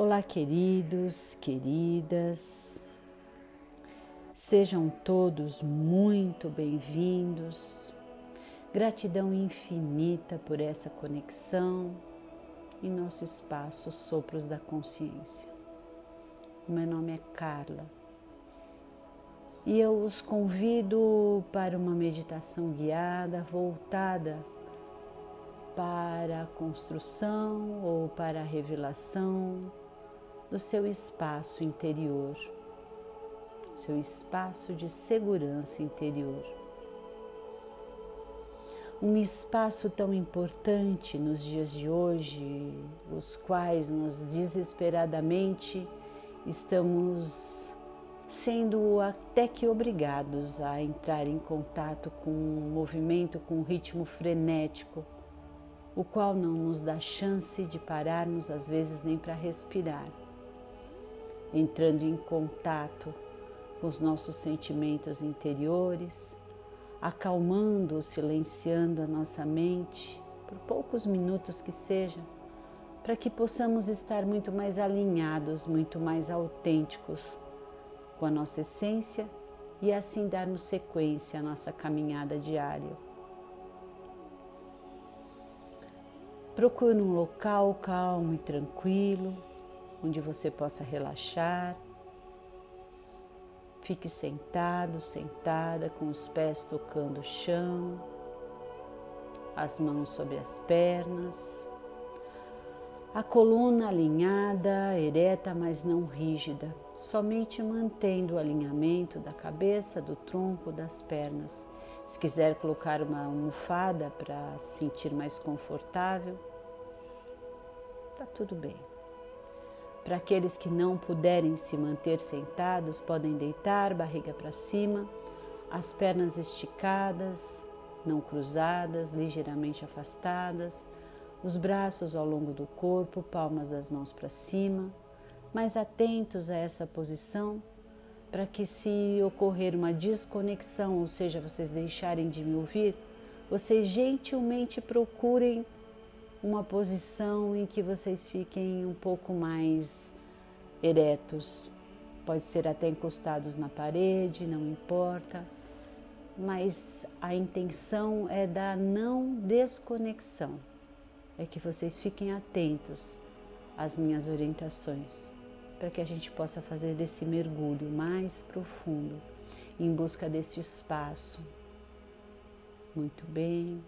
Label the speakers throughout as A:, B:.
A: Olá, queridos, queridas, sejam todos muito bem-vindos. Gratidão infinita por essa conexão em nosso espaço Sopros da Consciência. Meu nome é Carla e eu os convido para uma meditação guiada voltada para a construção ou para a revelação do seu espaço interior, seu espaço de segurança interior. Um espaço tão importante nos dias de hoje, os quais nós desesperadamente estamos sendo até que obrigados a entrar em contato com um movimento com um ritmo frenético, o qual não nos dá chance de pararmos às vezes nem para respirar entrando em contato com os nossos sentimentos interiores, acalmando, silenciando a nossa mente por poucos minutos que seja, para que possamos estar muito mais alinhados, muito mais autênticos com a nossa essência e assim darmos sequência à nossa caminhada diária. Procure um local calmo e tranquilo onde você possa relaxar. Fique sentado, sentada, com os pés tocando o chão, as mãos sobre as pernas, a coluna alinhada, ereta, mas não rígida, somente mantendo o alinhamento da cabeça, do tronco, das pernas. Se quiser colocar uma almofada para se sentir mais confortável, tá tudo bem. Para aqueles que não puderem se manter sentados, podem deitar barriga para cima, as pernas esticadas, não cruzadas, ligeiramente afastadas, os braços ao longo do corpo, palmas das mãos para cima, mas atentos a essa posição para que se ocorrer uma desconexão, ou seja, vocês deixarem de me ouvir, vocês gentilmente procurem uma posição em que vocês fiquem um pouco mais eretos. Pode ser até encostados na parede, não importa, mas a intenção é da não desconexão. É que vocês fiquem atentos às minhas orientações, para que a gente possa fazer desse mergulho mais profundo em busca desse espaço. Muito bem,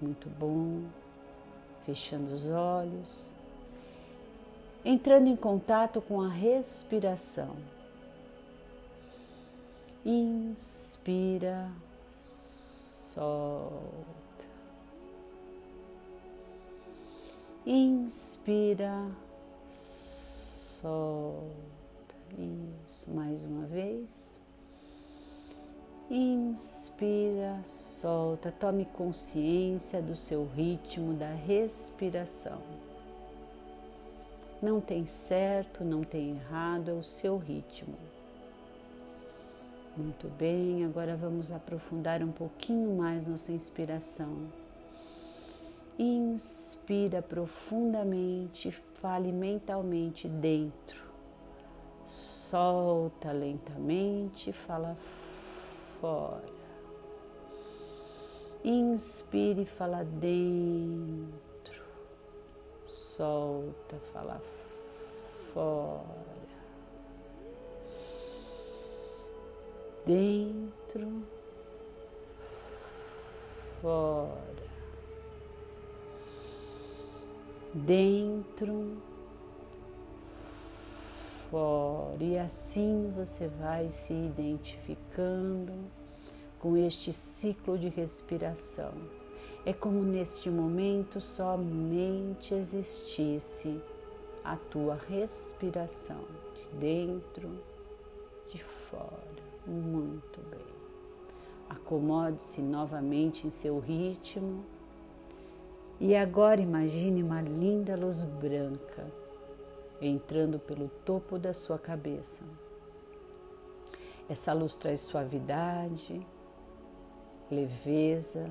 A: muito bom fechando os olhos, entrando em contato com a respiração. Inspira, solta. Inspira, solta. Isso, mais uma vez. Inspira, solta, tome consciência do seu ritmo da respiração. Não tem certo, não tem errado, é o seu ritmo. Muito bem, agora vamos aprofundar um pouquinho mais nossa inspiração. Inspira profundamente, fale mentalmente dentro. Solta lentamente, fala fora. Inspire e fala dentro. Solta, fala fora. Dentro, fora. Dentro, fora. E assim você vai se identificando com este ciclo de respiração. É como neste momento somente existisse a tua respiração de dentro, de fora. Muito bem. Acomode-se novamente em seu ritmo. E agora imagine uma linda luz branca entrando pelo topo da sua cabeça. Essa luz traz suavidade, leveza,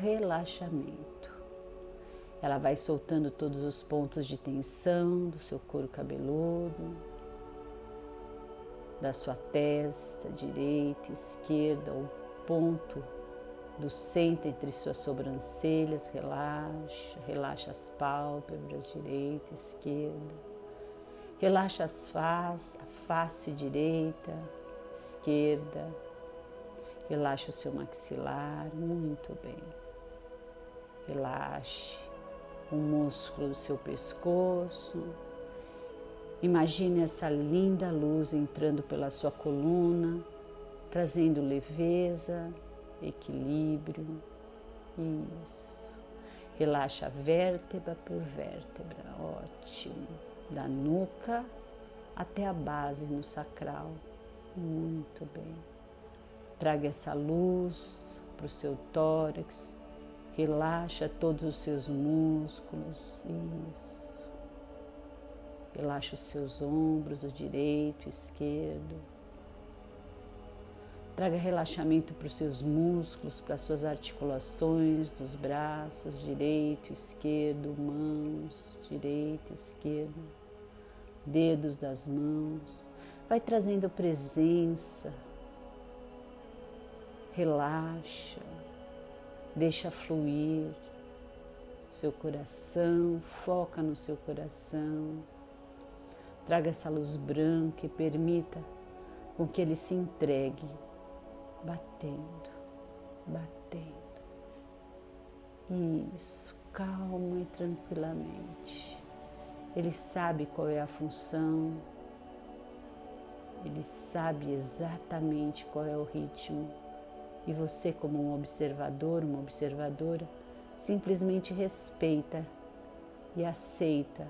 A: relaxamento. Ela vai soltando todos os pontos de tensão do seu couro cabeludo, da sua testa direita, esquerda, o ponto do centro entre suas sobrancelhas, relaxa, relaxa as pálpebras direita, esquerda, relaxa as face, a face direita, esquerda, relaxa o seu maxilar, muito bem. Relaxe o músculo do seu pescoço. Imagine essa linda luz entrando pela sua coluna, trazendo leveza, equilíbrio. Isso. Relaxa vértebra por vértebra. Ótimo. Da nuca até a base no sacral. Muito bem. Traga essa luz para o seu tórax. Relaxa todos os seus músculos. Isso. Relaxa os seus ombros, o direito, o esquerdo Traga relaxamento para os seus músculos, para as suas articulações dos braços, direito, esquerdo, mãos, direito, esquerdo, dedos das mãos. Vai trazendo presença. Relaxa, deixa fluir seu coração, foca no seu coração. Traga essa luz branca e permita com que ele se entregue batendo, batendo. Isso, calma e tranquilamente. Ele sabe qual é a função, ele sabe exatamente qual é o ritmo. E você, como um observador, uma observadora, simplesmente respeita e aceita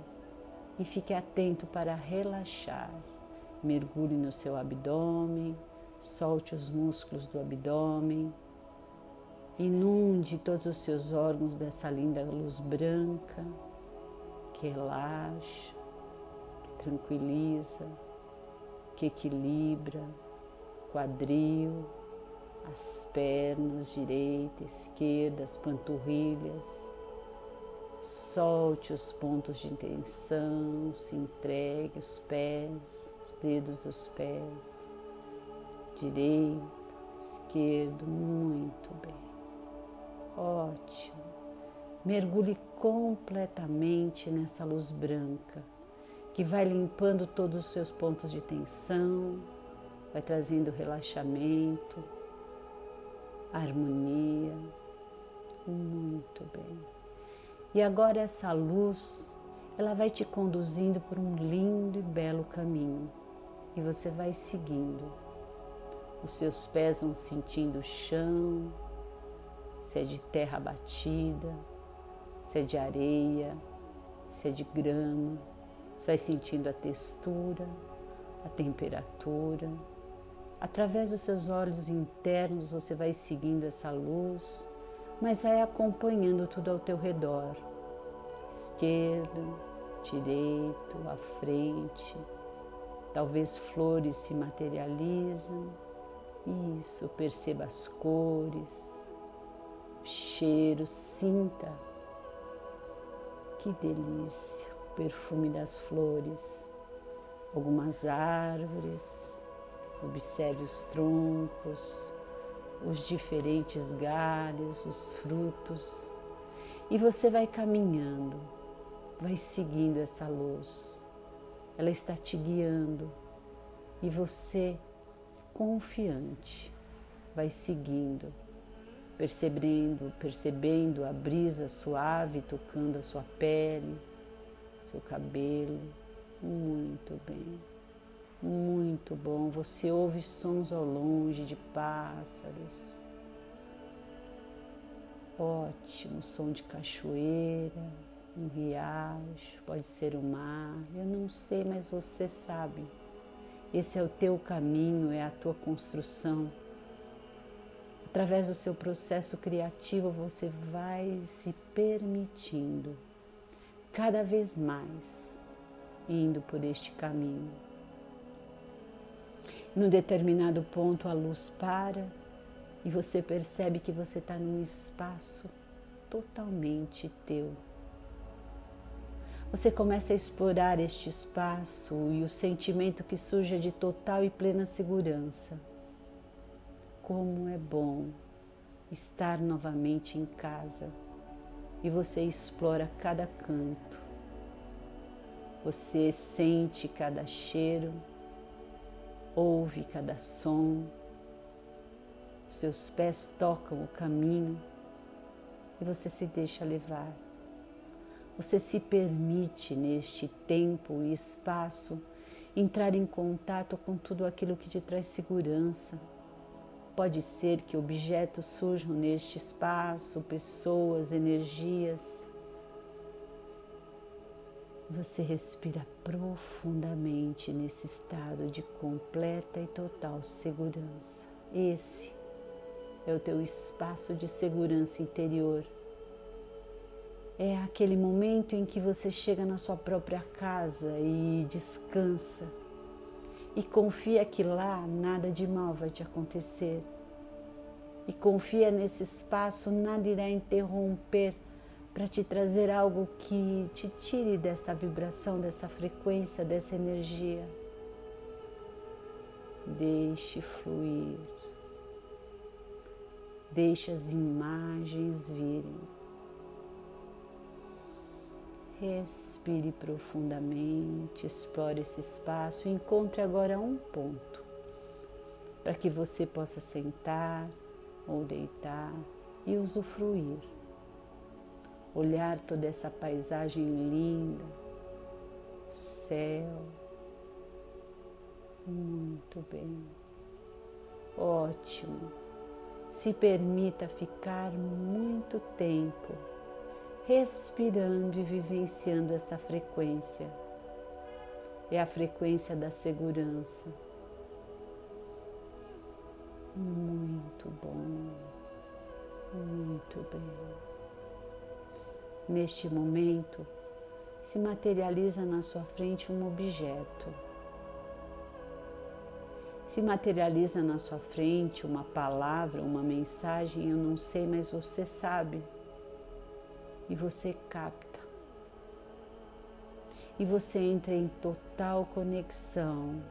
A: e fique atento para relaxar. Mergulhe no seu abdômen, Solte os músculos do abdômen. Inunde todos os seus órgãos dessa linda luz branca que relaxa, que tranquiliza, que equilibra quadril, as pernas direita, esquerda, as panturrilhas. Solte os pontos de tensão, se entregue os pés, os dedos dos pés direito, esquerdo, muito bem. Ótimo. Mergulhe completamente nessa luz branca que vai limpando todos os seus pontos de tensão, vai trazendo relaxamento, harmonia. Muito bem. E agora essa luz, ela vai te conduzindo por um lindo e belo caminho e você vai seguindo os seus pés vão sentindo o chão, se é de terra batida, se é de areia, se é de grama. Você vai sentindo a textura, a temperatura. Através dos seus olhos internos você vai seguindo essa luz, mas vai acompanhando tudo ao teu redor. Esquerdo, direito, à frente. Talvez flores se materializam isso, perceba as cores, cheiro, sinta. Que delícia, o perfume das flores, algumas árvores, observe os troncos, os diferentes galhos, os frutos, e você vai caminhando, vai seguindo essa luz. Ela está te guiando e você confiante, vai seguindo, percebendo, percebendo a brisa suave tocando a sua pele, seu cabelo. Muito bem, muito bom. Você ouve sons ao longe de pássaros. Ótimo, som de cachoeira, um riacho, pode ser o mar, eu não sei, mas você sabe. Esse é o teu caminho, é a tua construção. Através do seu processo criativo, você vai se permitindo cada vez mais indo por este caminho. Num determinado ponto, a luz para e você percebe que você está num espaço totalmente teu, você começa a explorar este espaço e o sentimento que surge de total e plena segurança. Como é bom estar novamente em casa e você explora cada canto. Você sente cada cheiro, ouve cada som, seus pés tocam o caminho e você se deixa levar. Você se permite neste tempo e espaço entrar em contato com tudo aquilo que te traz segurança. Pode ser que objetos surjam neste espaço, pessoas, energias. Você respira profundamente nesse estado de completa e total segurança. Esse é o teu espaço de segurança interior é aquele momento em que você chega na sua própria casa e descansa e confia que lá nada de mal vai te acontecer. E confia nesse espaço, nada irá interromper para te trazer algo que te tire desta vibração, dessa frequência, dessa energia. Deixe fluir. Deixe as imagens virem. Respire profundamente, explore esse espaço encontre agora um ponto para que você possa sentar ou deitar e usufruir. Olhar toda essa paisagem linda, céu. Muito bem. Ótimo. Se permita ficar muito tempo respirando e vivenciando esta frequência. É a frequência da segurança. Muito bom, muito bem. Neste momento, se materializa na sua frente um objeto. Se materializa na sua frente uma palavra, uma mensagem, eu não sei, mas você sabe e você capta. E você entra em total conexão.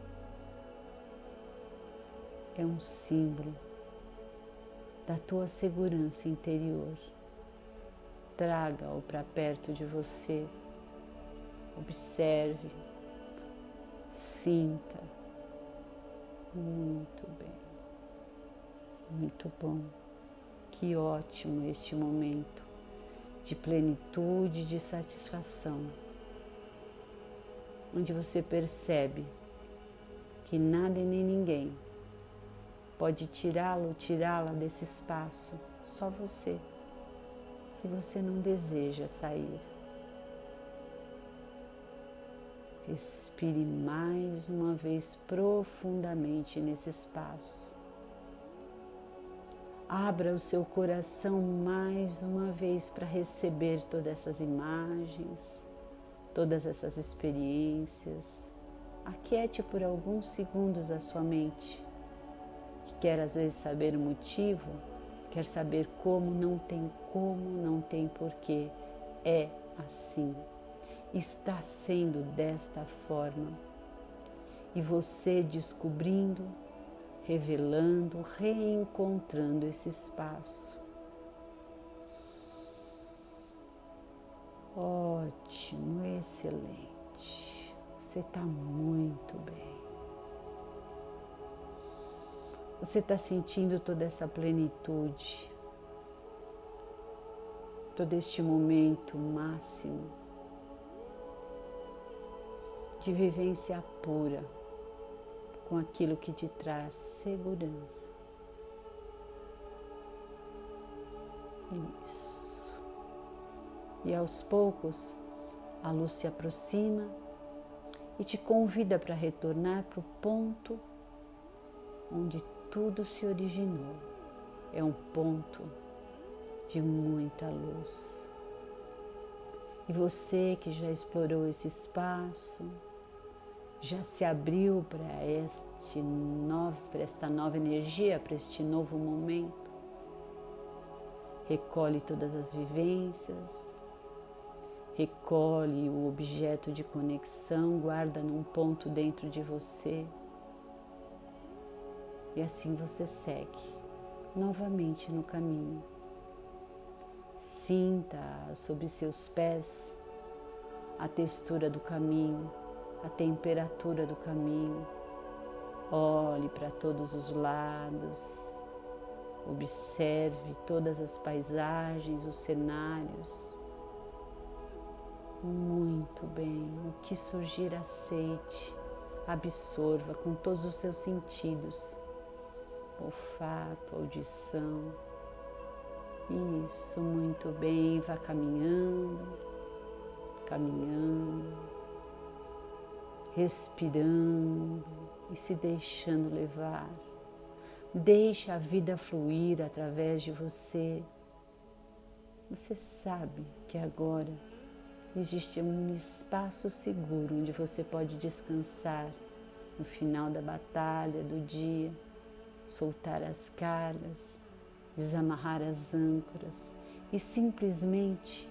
A: É um símbolo da tua segurança interior. Traga-o para perto de você. Observe, sinta. Muito bem, muito bom. Que ótimo este momento de plenitude, de satisfação, onde você percebe que nada e nem ninguém pode tirá-lo, tirá-la desse espaço, só você. E você não deseja sair. Respire mais uma vez profundamente nesse espaço. Abra o seu coração mais uma vez para receber todas essas imagens, todas essas experiências. Aquiete por alguns segundos a sua mente, que quer às vezes saber o motivo, quer saber como, não tem como, não tem porquê. É assim. Está sendo desta forma. E você descobrindo revelando, reencontrando esse espaço. Ótimo, excelente. Você está muito bem. Você está sentindo toda essa plenitude, todo este momento máximo de vivência pura com aquilo que te traz segurança. Isso. E aos poucos, a luz se aproxima e te convida para retornar para o ponto onde tudo se originou. É um ponto de muita luz. E você que já explorou esse espaço, já se abriu para este novo, para esta nova energia, para este novo momento. Recolhe todas as vivências Recolhe o objeto de conexão, guarda num ponto dentro de você. E assim você segue novamente no caminho. Sinta sob seus pés a textura do caminho, a temperatura do caminho. Olhe para todos os lados, observe todas as paisagens, os cenários. Muito bem, o que surgir, aceite, absorva com todos os seus sentidos. Olfato, audição. Isso, muito bem, vá caminhando, caminhando, respirando e se deixando levar. Deixe a vida fluir através de você. Você sabe que agora existe um espaço seguro onde você pode descansar no final da batalha, do dia soltar as cargas, desamarrar as âncoras e simplesmente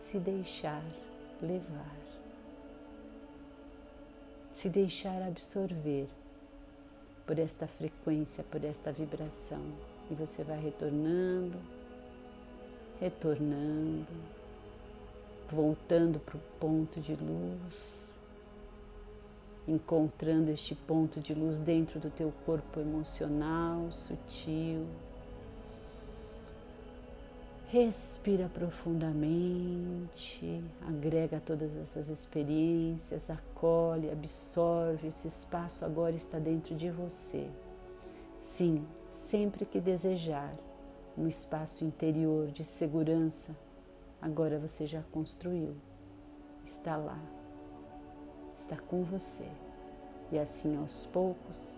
A: se deixar levar, se deixar absorver por esta frequência, por esta vibração. E você vai retornando, retornando, voltando para o ponto de luz encontrando este ponto de luz dentro do teu corpo emocional, sutil. Respira profundamente, agrega todas essas experiências, acolhe, absorve. Esse espaço agora está dentro de você. Sim, sempre que desejar um espaço interior de segurança, agora você já construiu. Está lá está com você. E assim aos poucos,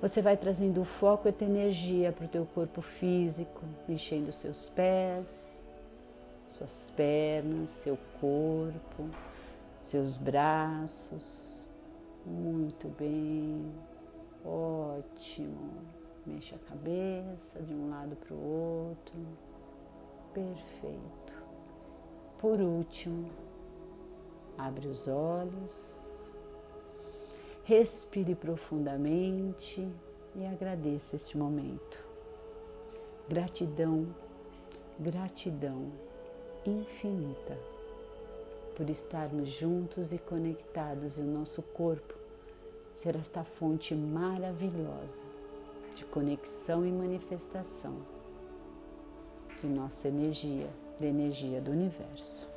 A: você vai trazendo o foco e a energia para o teu corpo físico, enchendo seus pés, suas pernas, seu corpo, seus braços. Muito bem, ótimo. Mexa a cabeça de um lado para o outro. Perfeito. Por último, Abre os olhos, respire profundamente e agradeça este momento. Gratidão, gratidão infinita por estarmos juntos e conectados e o nosso corpo ser esta fonte maravilhosa de conexão e manifestação de nossa energia, da energia do universo.